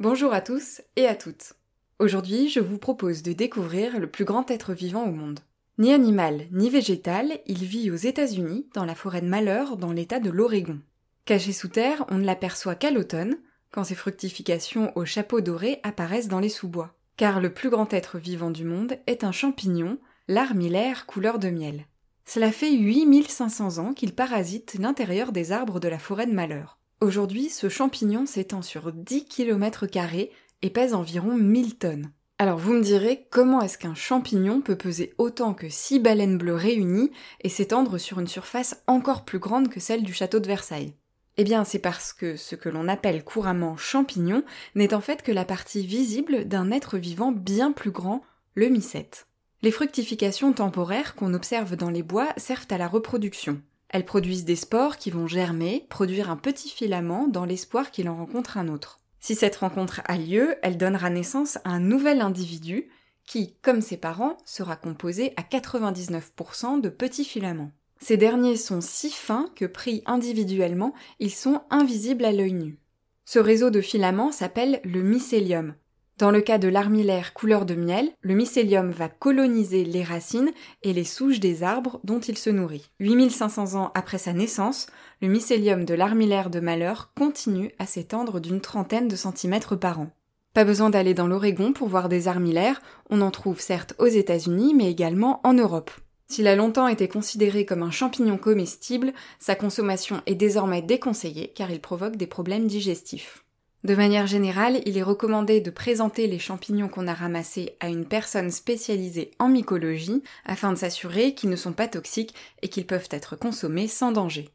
Bonjour à tous et à toutes. Aujourd'hui, je vous propose de découvrir le plus grand être vivant au monde. Ni animal, ni végétal, il vit aux États-Unis, dans la forêt de Malheur, dans l'état de l'Oregon. Caché sous terre, on ne l'aperçoit qu'à l'automne, quand ses fructifications au chapeau doré apparaissent dans les sous-bois. Car le plus grand être vivant du monde est un champignon, l'armillaire couleur de miel. Cela fait 8500 ans qu'il parasite l'intérieur des arbres de la forêt de Malheur. Aujourd'hui, ce champignon s'étend sur 10 km et pèse environ 1000 tonnes. Alors vous me direz, comment est-ce qu'un champignon peut peser autant que 6 baleines bleues réunies et s'étendre sur une surface encore plus grande que celle du château de Versailles? Eh bien c'est parce que ce que l'on appelle couramment champignon n'est en fait que la partie visible d'un être vivant bien plus grand, le mycète. Les fructifications temporaires qu'on observe dans les bois servent à la reproduction. Elles produisent des spores qui vont germer, produire un petit filament dans l'espoir qu'il en rencontre un autre. Si cette rencontre a lieu, elle donnera naissance à un nouvel individu qui, comme ses parents, sera composé à 99% de petits filaments. Ces derniers sont si fins que pris individuellement, ils sont invisibles à l'œil nu. Ce réseau de filaments s'appelle le mycélium, dans le cas de l'armillaire couleur de miel, le mycélium va coloniser les racines et les souches des arbres dont il se nourrit. 8500 ans après sa naissance, le mycélium de l'armillaire de malheur continue à s'étendre d'une trentaine de centimètres par an. Pas besoin d'aller dans l'Oregon pour voir des armillaires, on en trouve certes aux États-Unis mais également en Europe. S'il a longtemps été considéré comme un champignon comestible, sa consommation est désormais déconseillée car il provoque des problèmes digestifs. De manière générale, il est recommandé de présenter les champignons qu'on a ramassés à une personne spécialisée en mycologie afin de s'assurer qu'ils ne sont pas toxiques et qu'ils peuvent être consommés sans danger.